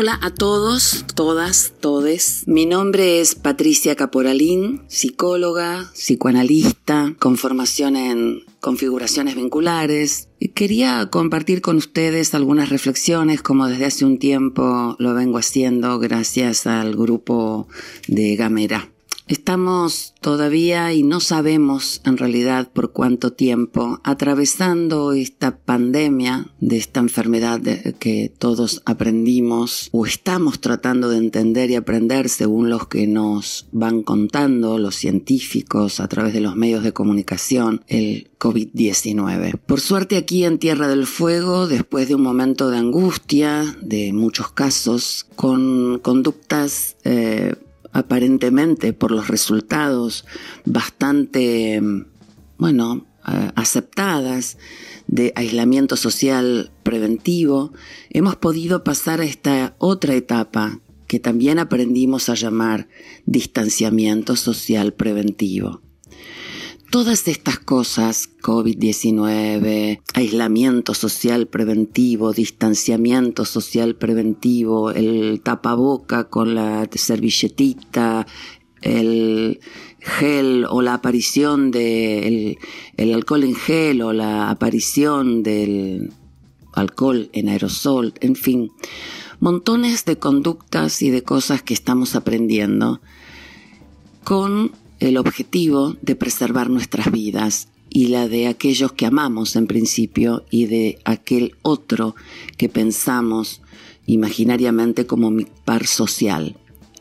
Hola a todos, todas, todes. Mi nombre es Patricia Caporalín, psicóloga, psicoanalista, con formación en configuraciones vinculares. Quería compartir con ustedes algunas reflexiones como desde hace un tiempo lo vengo haciendo gracias al grupo de Gamera. Estamos todavía y no sabemos en realidad por cuánto tiempo atravesando esta pandemia de esta enfermedad que todos aprendimos o estamos tratando de entender y aprender según los que nos van contando los científicos a través de los medios de comunicación el COVID-19. Por suerte aquí en Tierra del Fuego, después de un momento de angustia, de muchos casos, con conductas eh, aparentemente por los resultados bastante, bueno, aceptadas de aislamiento social preventivo, hemos podido pasar a esta otra etapa que también aprendimos a llamar distanciamiento social preventivo. Todas estas cosas, COVID-19, aislamiento social preventivo, distanciamiento social preventivo, el tapaboca con la servilletita, el gel o la aparición del el alcohol en gel o la aparición del alcohol en aerosol, en fin, montones de conductas y de cosas que estamos aprendiendo con el objetivo de preservar nuestras vidas y la de aquellos que amamos en principio y de aquel otro que pensamos imaginariamente como mi par social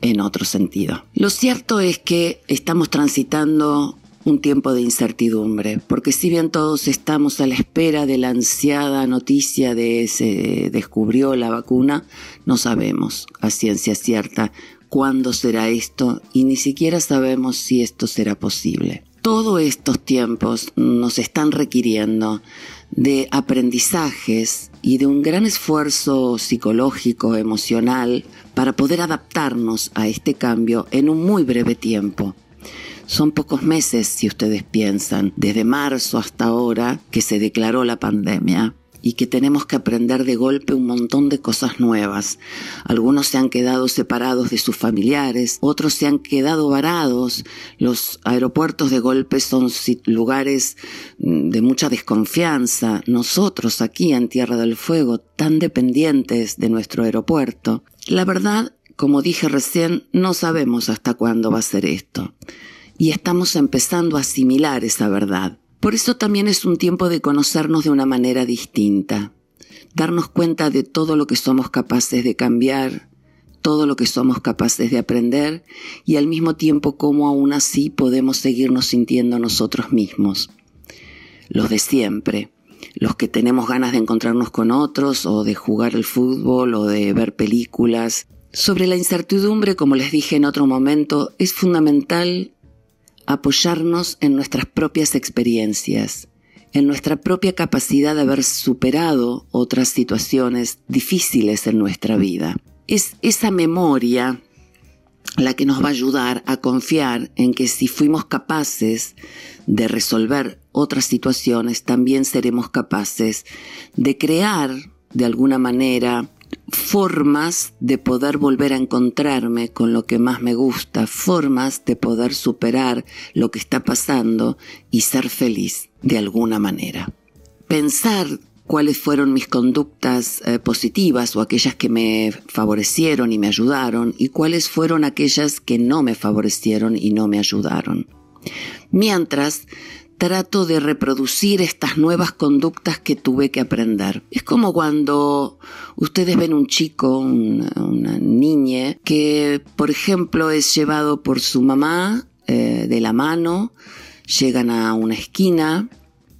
en otro sentido. Lo cierto es que estamos transitando un tiempo de incertidumbre, porque si bien todos estamos a la espera de la ansiada noticia de se descubrió la vacuna, no sabemos a ciencia cierta cuándo será esto y ni siquiera sabemos si esto será posible. Todos estos tiempos nos están requiriendo de aprendizajes y de un gran esfuerzo psicológico, emocional, para poder adaptarnos a este cambio en un muy breve tiempo. Son pocos meses, si ustedes piensan, desde marzo hasta ahora que se declaró la pandemia y que tenemos que aprender de golpe un montón de cosas nuevas. Algunos se han quedado separados de sus familiares, otros se han quedado varados. Los aeropuertos de golpe son lugares mm, de mucha desconfianza. Nosotros aquí en Tierra del Fuego, tan dependientes de nuestro aeropuerto. La verdad, como dije recién, no sabemos hasta cuándo va a ser esto. Y estamos empezando a asimilar esa verdad. Por eso también es un tiempo de conocernos de una manera distinta, darnos cuenta de todo lo que somos capaces de cambiar, todo lo que somos capaces de aprender y al mismo tiempo cómo aún así podemos seguirnos sintiendo nosotros mismos. Los de siempre, los que tenemos ganas de encontrarnos con otros o de jugar al fútbol o de ver películas. Sobre la incertidumbre, como les dije en otro momento, es fundamental apoyarnos en nuestras propias experiencias, en nuestra propia capacidad de haber superado otras situaciones difíciles en nuestra vida. Es esa memoria la que nos va a ayudar a confiar en que si fuimos capaces de resolver otras situaciones, también seremos capaces de crear de alguna manera formas de poder volver a encontrarme con lo que más me gusta, formas de poder superar lo que está pasando y ser feliz de alguna manera. Pensar cuáles fueron mis conductas eh, positivas o aquellas que me favorecieron y me ayudaron y cuáles fueron aquellas que no me favorecieron y no me ayudaron. Mientras trato de reproducir estas nuevas conductas que tuve que aprender. Es como cuando ustedes ven un chico, una, niña, que por ejemplo es llevado por su mamá eh, de la mano, llegan a una esquina,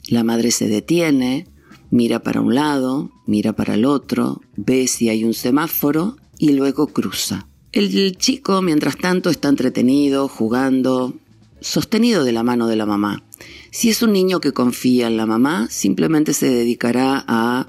la madre se detiene, mira para un lado, mira para el otro, ve si hay un semáforo y luego cruza. El chico, mientras tanto, está entretenido, jugando, sostenido de la mano de la mamá. Si es un niño que confía en la mamá, simplemente se dedicará a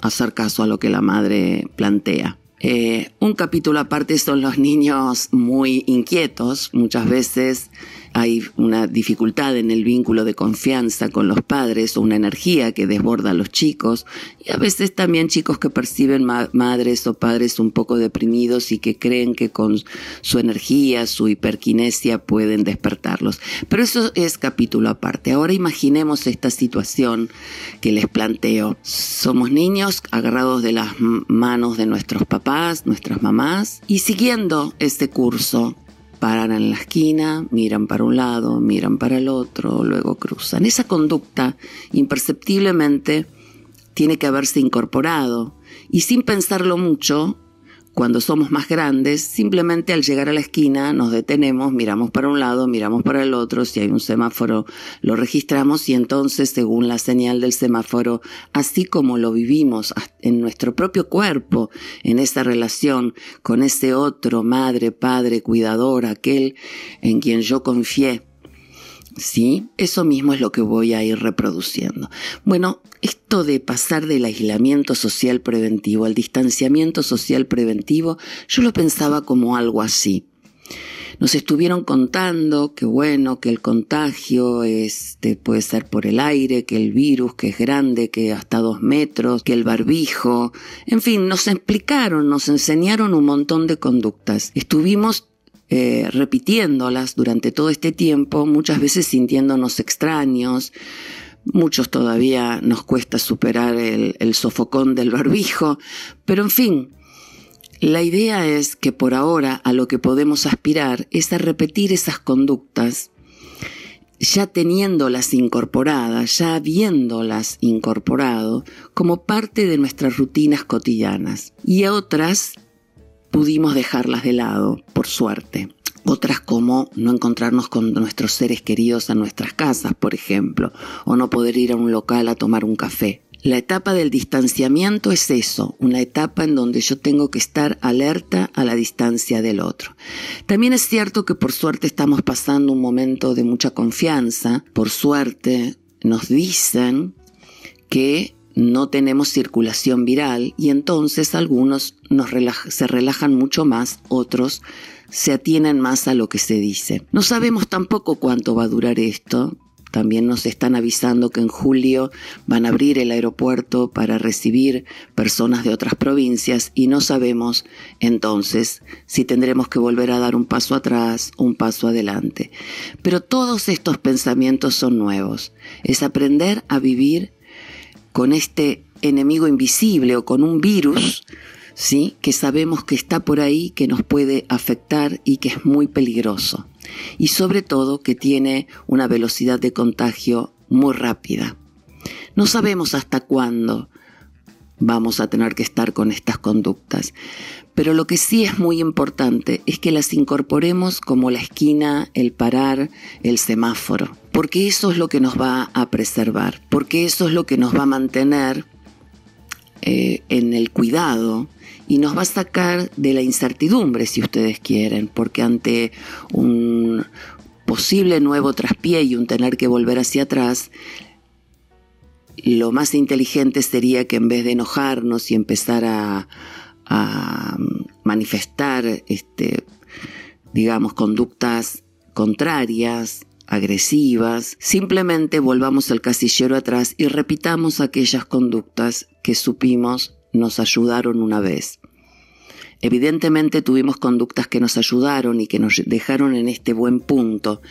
hacer caso a lo que la madre plantea. Eh, un capítulo aparte son los niños muy inquietos, muchas veces hay una dificultad en el vínculo de confianza con los padres o una energía que desborda a los chicos y a veces también chicos que perciben madres o padres un poco deprimidos y que creen que con su energía, su hiperquinesia pueden despertarlos. Pero eso es capítulo aparte. Ahora imaginemos esta situación que les planteo. Somos niños agarrados de las manos de nuestros papás, nuestras mamás y siguiendo este curso paran en la esquina, miran para un lado, miran para el otro, luego cruzan. Esa conducta imperceptiblemente tiene que haberse incorporado y sin pensarlo mucho, cuando somos más grandes, simplemente al llegar a la esquina nos detenemos, miramos para un lado, miramos para el otro, si hay un semáforo lo registramos y entonces según la señal del semáforo, así como lo vivimos en nuestro propio cuerpo, en esa relación con ese otro, madre, padre, cuidador, aquel en quien yo confié, ¿sí? Eso mismo es lo que voy a ir reproduciendo. Bueno, esto de pasar del aislamiento social preventivo al distanciamiento social preventivo, yo lo pensaba como algo así. Nos estuvieron contando que bueno, que el contagio este, puede ser por el aire, que el virus, que es grande, que hasta dos metros, que el barbijo, en fin, nos explicaron, nos enseñaron un montón de conductas. Estuvimos eh, repitiéndolas durante todo este tiempo, muchas veces sintiéndonos extraños, muchos todavía nos cuesta superar el, sofocón del barbijo, pero en fin, la idea es que por ahora a lo que podemos aspirar es a repetir esas conductas ya teniéndolas incorporadas, ya habiéndolas incorporado como parte de nuestras rutinas cotidianas. Y a otras pudimos dejarlas de lado, por suerte. Otras como no encontrarnos con nuestros seres queridos a nuestras casas, por ejemplo, o no poder ir a un local a tomar un café. La etapa del distanciamiento es eso, una etapa en donde yo tengo que estar alerta a la distancia del otro. También es cierto que por suerte estamos pasando un momento de mucha confianza, por suerte nos dicen que no tenemos circulación viral y entonces algunos se relajan mucho más, otros se atienen más a lo que se dice. No sabemos tampoco cuánto va a durar esto. También nos están avisando que en julio van a abrir el aeropuerto para recibir personas de otras provincias y no sabemos entonces si tendremos que volver a dar un paso atrás o un paso adelante. Pero todos estos pensamientos son nuevos. Es aprender a vivir con este enemigo invisible o con un virus, ¿sí? que sabemos que está por ahí, que nos puede afectar y que es muy peligroso. Y sobre todo que tiene una velocidad de contagio muy rápida. No sabemos hasta cuándo vamos a tener que estar con estas conductas. Pero lo que sí es muy importante es que las incorporemos como la esquina, el parar, el semáforo, porque eso es lo que nos va a preservar, porque eso es lo que nos va a mantener eh, en el cuidado y nos va a sacar de la incertidumbre, si ustedes quieren, porque ante un posible nuevo traspié y un tener que volver hacia atrás, lo más inteligente sería que en vez de enojarnos y empezar a, a manifestar, este, digamos, conductas contrarias, agresivas, simplemente volvamos al casillero atrás y repitamos aquellas conductas que supimos nos ayudaron una vez. Evidentemente tuvimos conductas que nos ayudaron y que nos dejaron en este buen punto,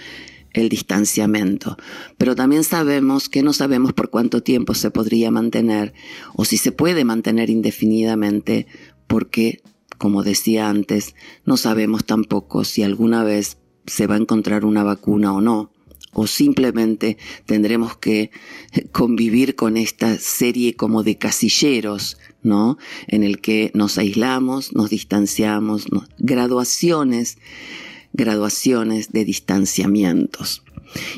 el distanciamiento. Pero también sabemos que no sabemos por cuánto tiempo se podría mantener o si se puede mantener indefinidamente porque, como decía antes, no sabemos tampoco si alguna vez se va a encontrar una vacuna o no, o simplemente tendremos que convivir con esta serie como de casilleros, ¿no? En el que nos aislamos, nos distanciamos, graduaciones, graduaciones de distanciamientos.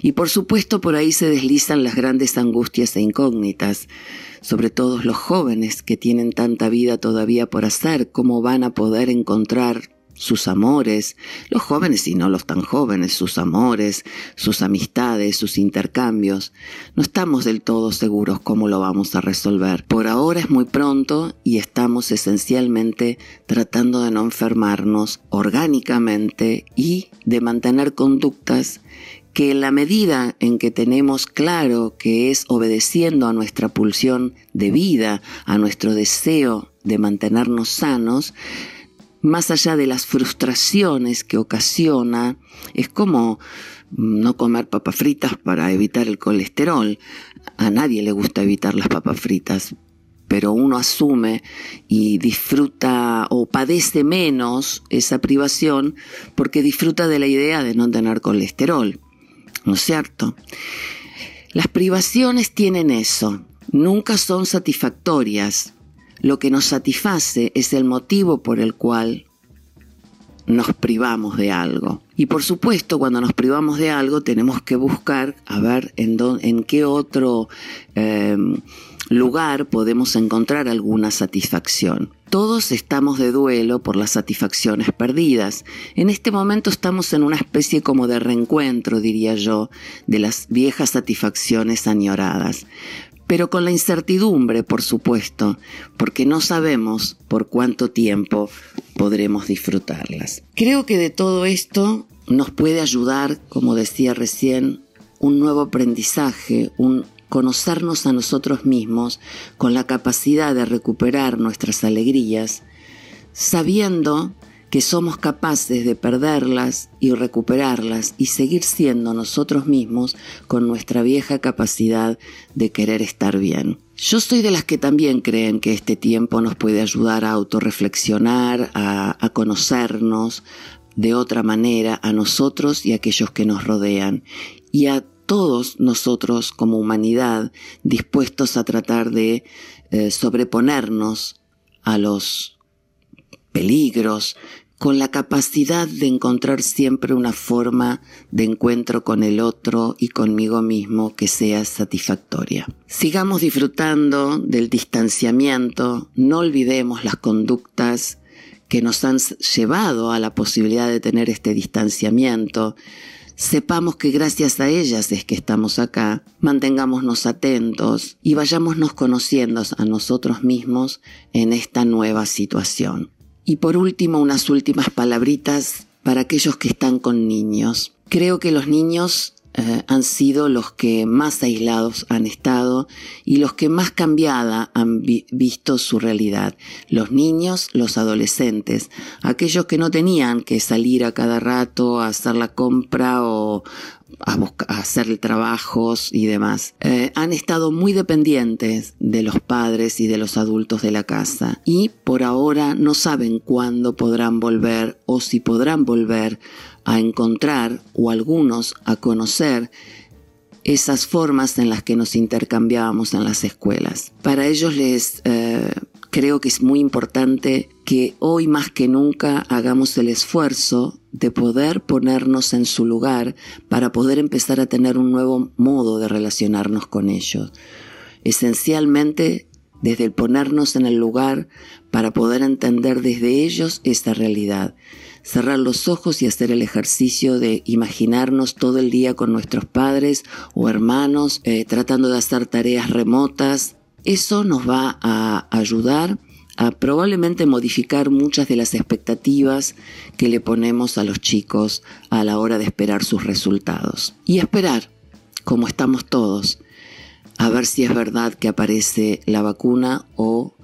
Y por supuesto por ahí se deslizan las grandes angustias e incógnitas sobre todo los jóvenes que tienen tanta vida todavía por hacer, cómo van a poder encontrar sus amores, los jóvenes y no los tan jóvenes, sus amores, sus amistades, sus intercambios. No estamos del todo seguros cómo lo vamos a resolver. Por ahora es muy pronto y estamos esencialmente tratando de no enfermarnos orgánicamente y de mantener conductas que en la medida en que tenemos claro que es obedeciendo a nuestra pulsión de vida, a nuestro deseo de mantenernos sanos, más allá de las frustraciones que ocasiona, es como no comer papas fritas para evitar el colesterol. A nadie le gusta evitar las papas fritas, pero uno asume y disfruta o padece menos esa privación porque disfruta de la idea de no tener colesterol. ¿No es cierto? Las privaciones tienen eso, nunca son satisfactorias, lo que nos satisface es el motivo por el cual nos privamos de algo. Y por supuesto, cuando nos privamos de algo, tenemos que buscar a ver en, en qué otro em, lugar podemos encontrar alguna satisfacción. Todos estamos de duelo por las satisfacciones perdidas. En este momento estamos en una especie como de reencuentro, diría yo, de las viejas satisfacciones añoradas pero con la incertidumbre, por supuesto, porque no sabemos por cuánto tiempo podremos disfrutarlas. Creo que de todo esto nos puede ayudar, como decía recién, un nuevo aprendizaje, un conocernos a nosotros mismos con la capacidad de recuperar nuestras alegrías, sabiendo que somos capaces de perderlas y recuperarlas y seguir siendo nosotros mismos con nuestra vieja capacidad de querer estar bien. Yo soy de las que también creen que este tiempo nos puede ayudar a autorreflexionar, a, a conocernos de otra manera a nosotros y a aquellos que nos rodean y a todos nosotros como humanidad dispuestos a tratar de eh, sobreponernos a los peligros, con la capacidad de encontrar siempre una forma de encuentro con el otro y conmigo mismo que sea satisfactoria. Sigamos disfrutando del distanciamiento, no olvidemos las conductas que nos han llevado a la posibilidad de tener este distanciamiento, sepamos que gracias a ellas es que estamos acá, mantengámonos atentos y vayámonos conociendo a nosotros mismos en esta nueva situación. Y por último, unas últimas palabritas para aquellos que están con niños. Creo que los niños eh, han sido los que más aislados han estado y los que más cambiada han visto su realidad. Los niños, los adolescentes, aquellos que no tenían que salir a cada rato a hacer la compra o, a, a hacer trabajos y demás, eh, han estado muy dependientes de los padres y de los adultos de la casa y por ahora no saben cuándo podrán volver o si podrán volver a encontrar o algunos a conocer esas formas en las que nos intercambiábamos en las escuelas. Para ellos les eh, creo que es muy importante que hoy más que nunca hagamos el esfuerzo de poder ponernos en su lugar para poder empezar a tener un nuevo modo de relacionarnos con ellos. Esencialmente desde el ponernos en el lugar para poder entender desde ellos esta realidad. Cerrar los ojos y hacer el ejercicio de imaginarnos todo el día con nuestros padres o hermanos, eh, tratando de hacer tareas remotas. Eso nos va a ayudar a probablemente modificar muchas de las expectativas que le ponemos a los chicos a la hora de esperar sus resultados. Y esperar, como estamos todos, a ver si es verdad que aparece la vacuna o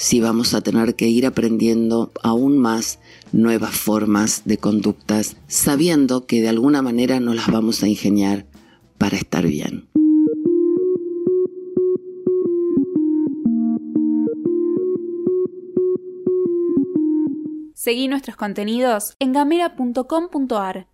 si vamos a tener que ir aprendiendo aún más nuevas formas de conductas, sabiendo que de alguna manera nos las vamos a ingeniar para estar bien. Seguí nuestros contenidos en gamera.com.ar.